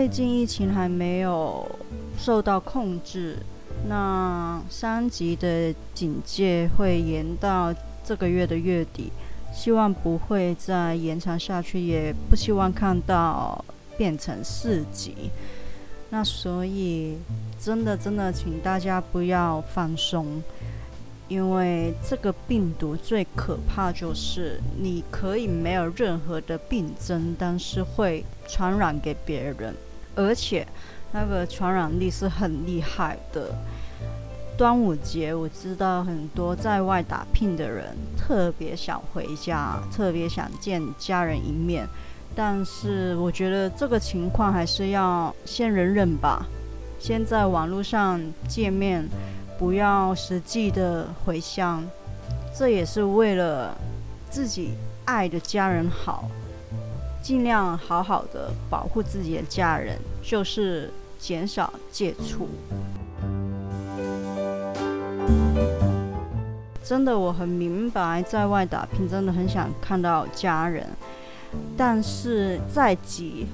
最近疫情还没有受到控制，那三级的警戒会延到这个月的月底，希望不会再延长下去，也不希望看到变成四级。那所以，真的真的，请大家不要放松，因为这个病毒最可怕就是你可以没有任何的病症，但是会传染给别人，而且那个传染力是很厉害的。端午节，我知道很多在外打拼的人特别想回家，特别想见家人一面。但是我觉得这个情况还是要先忍忍吧，先在网络上见面，不要实际的回乡，这也是为了自己爱的家人好，尽量好好的保护自己的家人，就是减少接触。真的，我很明白，在外打拼真的很想看到家人。但是再急，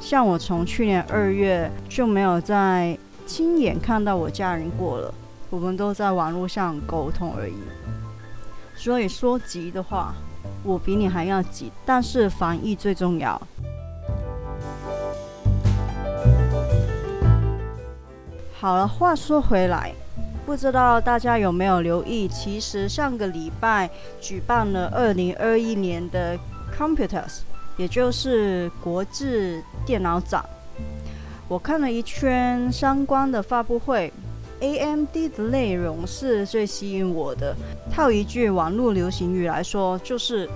像我从去年二月就没有再亲眼看到我家人过了，我们都在网络上沟通而已。所以说急的话，我比你还要急。但是防疫最重要。好了，话说回来，不知道大家有没有留意，其实上个礼拜举办了二零二一年的。Computers，也就是国际电脑展，我看了一圈相关的发布会，AMD 的内容是最吸引我的。套一句网络流行语来说，就是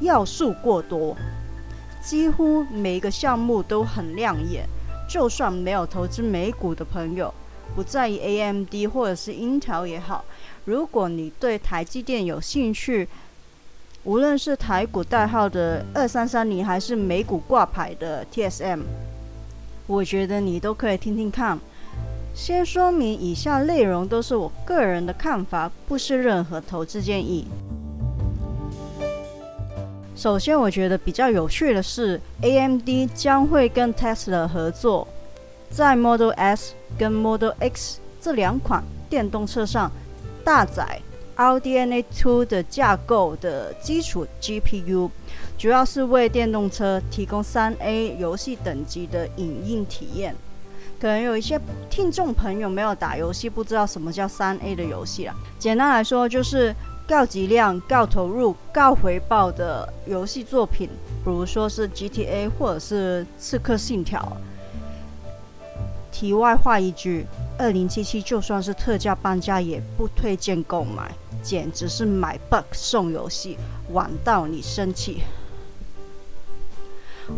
要素过多，几乎每一个项目都很亮眼。就算没有投资美股的朋友，不在意 AMD 或者是 Intel 也好，如果你对台积电有兴趣，无论是台股代号的二三三零，还是美股挂牌的 TSM，我觉得你都可以听听看。先说明以下内容都是我个人的看法，不是任何投资建议。首先，我觉得比较有趣的是，AMD 将会跟 Tesla 合作，在 Model S 跟 Model X 这两款电动车上搭载。RDNA 2的架构的基础 GPU，主要是为电动车提供三 A 游戏等级的影印体验。可能有一些听众朋友没有打游戏，不知道什么叫三 A 的游戏啦。简单来说，就是高质量、高投入、高回报的游戏作品，比如说是 GTA 或者是刺客信条。题外话一句，二零七七就算是特价半价，也不推荐购买。简直是买 bug 送游戏，玩到你生气。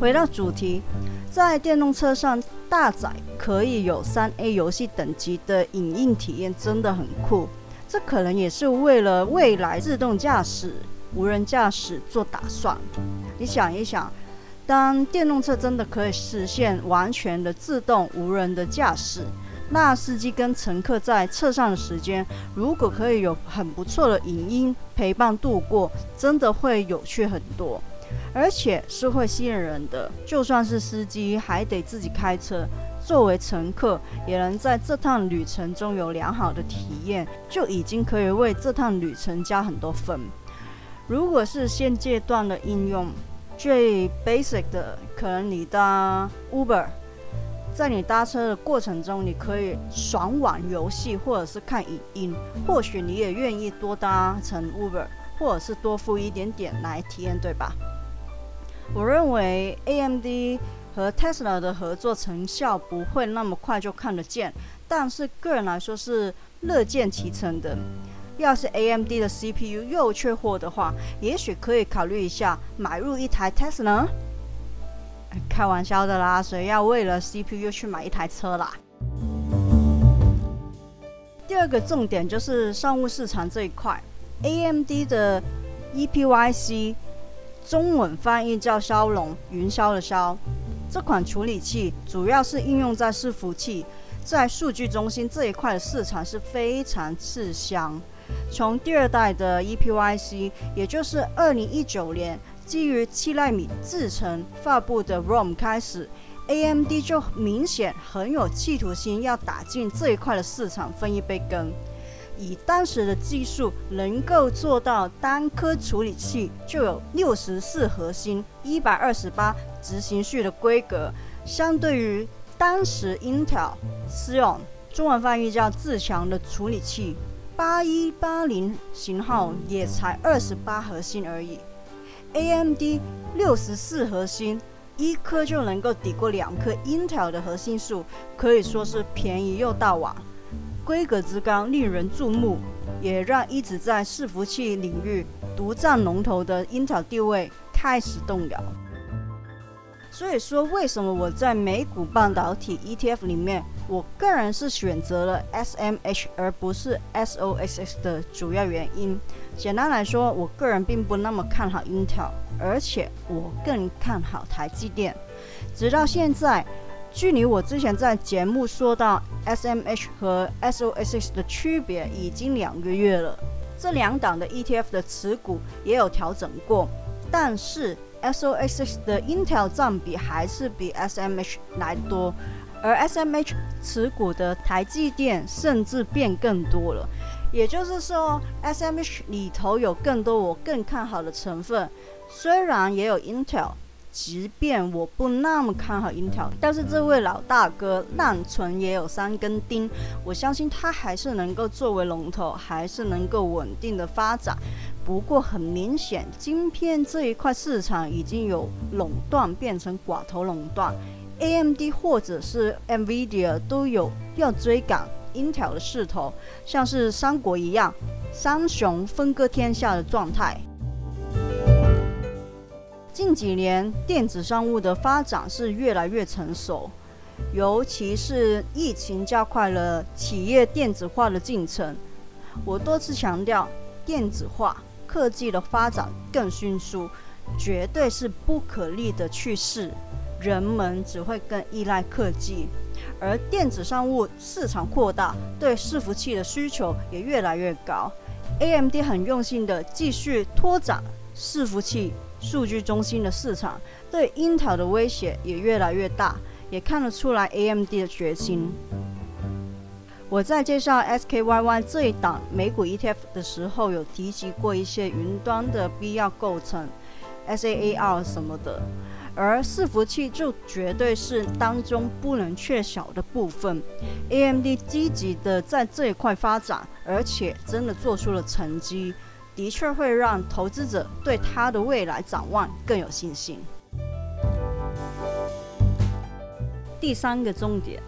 回到主题，在电动车上搭载可以有三 A 游戏等级的影印体验，真的很酷。这可能也是为了未来自动驾驶、无人驾驶做打算。你想一想，当电动车真的可以实现完全的自动无人的驾驶。那司机跟乘客在车上的时间，如果可以有很不错的影音陪伴度过，真的会有趣很多，而且是会吸引人的。就算是司机还得自己开车，作为乘客也能在这趟旅程中有良好的体验，就已经可以为这趟旅程加很多分。如果是现阶段的应用，最 basic 的，可能你搭 Uber。在你搭车的过程中，你可以爽玩游戏，或者是看影音。或许你也愿意多搭乘 Uber，或者是多付一点点来体验，对吧？我认为 AMD 和 Tesla 的合作成效不会那么快就看得见，但是个人来说是乐见其成的。要是 AMD 的 CPU 又缺货的话，也许可以考虑一下买入一台 Tesla。开玩笑的啦，谁要为了 CPU 去买一台车啦？第二个重点就是商务市场这一块，AMD 的 EPYC 中文翻译叫骁龙，云霄的霄。这款处理器主要是应用在伺服器，在数据中心这一块的市场是非常吃香。从第二代的 EPYC，也就是二零一九年基于七纳米制程发布的 ROM 开始，AMD 就明显很有企图心要打进这一块的市场分一杯羹。以当时的技术，能够做到单颗处理器就有六十四核心、一百二十八执行序的规格，相对于当时 Intel Xeon 中文翻译叫自强的处理器八一八零型号也才二十八核心而已。AMD 六十四核心，一颗就能够抵过两颗 Intel 的核心数，可以说是便宜又大碗。规格之高令人注目，也让一直在伺服器领域独占龙头的 Intel 地位开始动摇。所以说，为什么我在美股半导体 ETF 里面，我个人是选择了 SMH 而不是 SOXX 的主要原因。简单来说，我个人并不那么看好 Intel，而且我更看好台积电。直到现在。距离我之前在节目说到 SMH 和 SOSX 的区别已经两个月了，这两档的 ETF 的持股也有调整过，但是 SOSX 的 Intel 占比还是比 SMH 来多，而 SMH 持股的台积电甚至变更多了，也就是说 SMH 里头有更多我更看好的成分，虽然也有 Intel。即便我不那么看好 Intel，但是这位老大哥烂存也有三根钉，我相信他还是能够作为龙头，还是能够稳定的发展。不过很明显，晶片这一块市场已经有垄断变成寡头垄断，AMD 或者是 NVIDIA 都有要追赶 Intel 的势头，像是三国一样，三雄分割天下的状态。近几年，电子商务的发展是越来越成熟，尤其是疫情加快了企业电子化的进程。我多次强调，电子化科技的发展更迅速，绝对是不可逆的趋势。人们只会更依赖科技，而电子商务市场扩大，对伺服器的需求也越来越高。AMD 很用心的继续拓展伺服器。数据中心的市场对 Intel 的威胁也越来越大，也看得出来 AMD 的决心。我在介绍 SKYY 这一档美股 ETF 的时候，有提及过一些云端的必要构成，SAAR 什么的，而伺服器就绝对是当中不能缺少的部分。AMD 积极的在这一块发展，而且真的做出了成绩。的确会让投资者对它的未来展望更有信心。第三个重点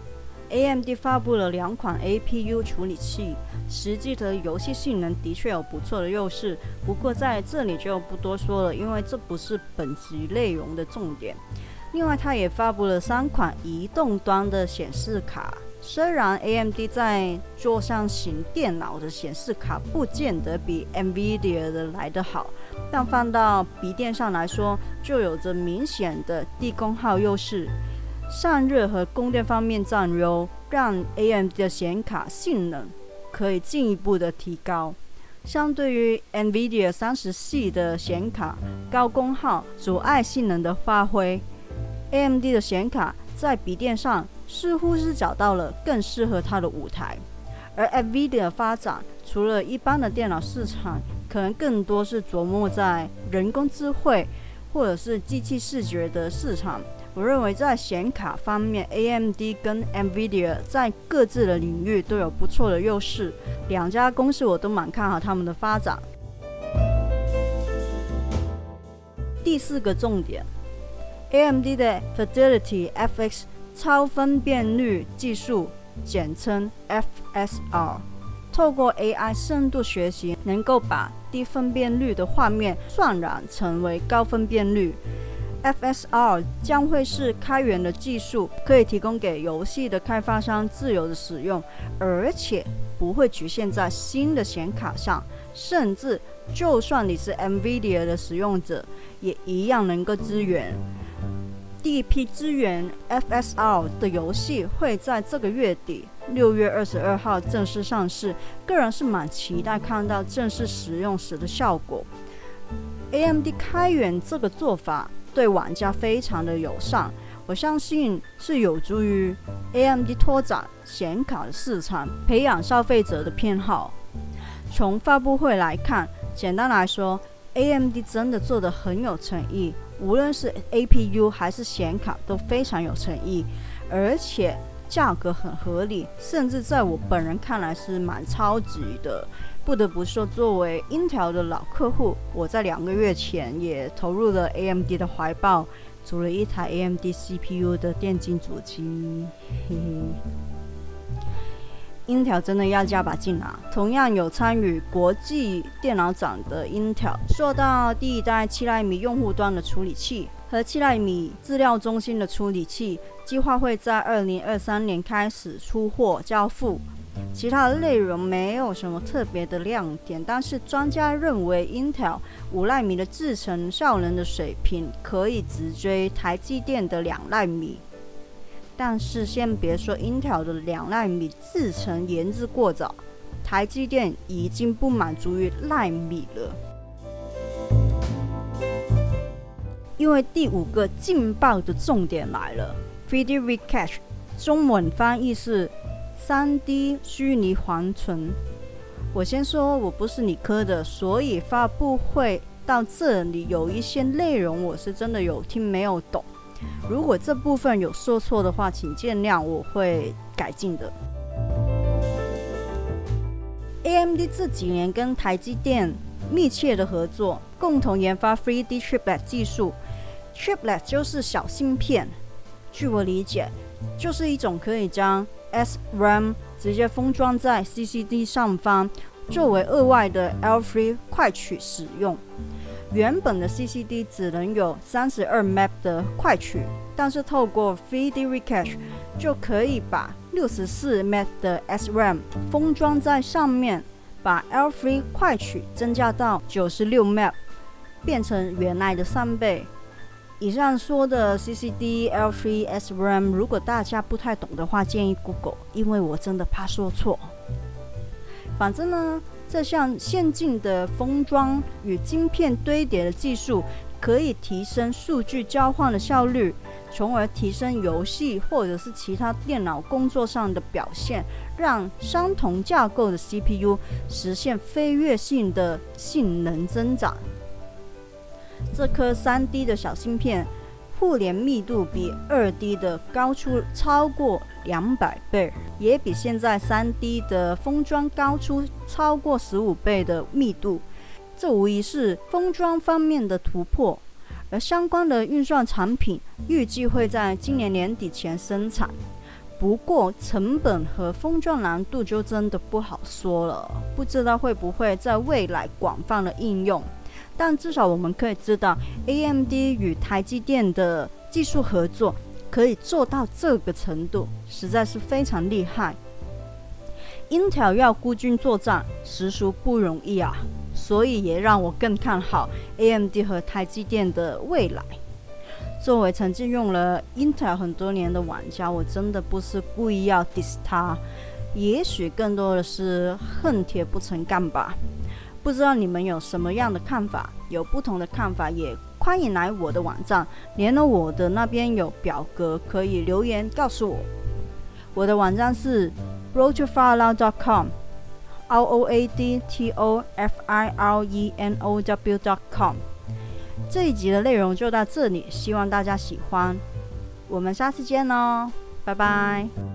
，AMD 发布了两款 APU 处理器，实际的游戏性能的确有不错的优势。不过在这里就不多说了，因为这不是本集内容的重点。另外，它也发布了三款移动端的显示卡。虽然 AMD 在桌上型电脑的显示卡不见得比 NVIDIA 的来得好，但放到笔电上来说，就有着明显的低功耗优势，散热和供电方面占优，让 AMD 的显卡性能可以进一步的提高。相对于 NVIDIA 三十系的显卡，高功耗阻碍性能的发挥，AMD 的显卡在笔电上。似乎是找到了更适合它的舞台，而 NVIDIA 的发展除了一般的电脑市场，可能更多是琢磨在人工智慧或者是机器视觉的市场。我认为在显卡方面，AMD 跟 NVIDIA 在各自的领域都有不错的优势，两家公司我都蛮看好他们的发展。第四个重点，AMD 的 Fidelity FX。超分辨率技术，简称 FSR，透过 AI 深度学习，能够把低分辨率的画面渲染成为高分辨率。FSR 将会是开源的技术，可以提供给游戏的开发商自由的使用，而且不会局限在新的显卡上，甚至就算你是 NVIDIA 的使用者，也一样能够支援。第一批支援 FSR 的游戏会在这个月底，六月二十二号正式上市。个人是蛮期待看到正式使用时的效果。AMD 开源这个做法对玩家非常的友善，我相信是有助于 AMD 拓展显卡的市场，培养消费者的偏好。从发布会来看，简单来说，AMD 真的做的很有诚意。无论是 APU 还是显卡都非常有诚意，而且价格很合理，甚至在我本人看来是蛮超值的。不得不说，作为 Intel 的老客户，我在两个月前也投入了 AMD 的怀抱，组了一台 AMD CPU 的电竞主机。嘿嘿。Intel 真的要加把劲啊！同样有参与国际电脑展的 Intel，说到第一代七纳米用户端的处理器和七纳米资料中心的处理器，计划会在二零二三年开始出货交付。其他的内容没有什么特别的亮点，但是专家认为 Intel 五纳米的制程效能的水平可以直追台积电的两纳米。但是先别说 Intel 的两纳米制程研制过早，台积电已经不满足于纳米了。因为第五个劲爆的重点来了，3D Recache，中文翻译是 3D 虚拟缓存。我先说我不是理科的，所以发布会到这里有一些内容我是真的有听没有懂。如果这部分有说错的话，请见谅，我会改进的。AMD 这几年跟台积电密切的合作，共同研发 3D Chiplet 技术。Chiplet 就是小芯片，据我理解，就是一种可以将 SRAM 直接封装在 CCD 上方，作为额外的 L3 快取使用。原本的 CCD 只能有三十二 MB 的快取，但是透过 3D Recache 就可以把六十四 MB 的 SRAM 封装在上面，把 L3 快取增加到九十六 MB，变成原来的三倍。以上说的 CCD L3 SRAM，如果大家不太懂的话，建议 Google，因为我真的怕说错。反正呢。这项先进的封装与晶片堆叠的技术，可以提升数据交换的效率，从而提升游戏或者是其他电脑工作上的表现，让相同架构的 CPU 实现飞跃性的性能增长。这颗 3D 的小芯片。互联密度比二 D 的高出超过两百倍，也比现在三 D 的封装高出超过十五倍的密度，这无疑是封装方面的突破。而相关的运算产品预计会在今年年底前生产，不过成本和封装难度就真的不好说了，不知道会不会在未来广泛的应用。但至少我们可以知道，AMD 与台积电的技术合作可以做到这个程度，实在是非常厉害。Intel 要孤军作战，实属不容易啊，所以也让我更看好 AMD 和台积电的未来。作为曾经用了 Intel 很多年的玩家，我真的不是故意要 diss 它，也许更多的是恨铁不成钢吧。不知道你们有什么样的看法？有不同的看法，也欢迎来我的网站，连了我的那边有表格，可以留言告诉我。我的网站是 roadtofirenow.com，r o a d t o f i r e n o w.com。这一集的内容就到这里，希望大家喜欢。我们下次见哦，拜拜。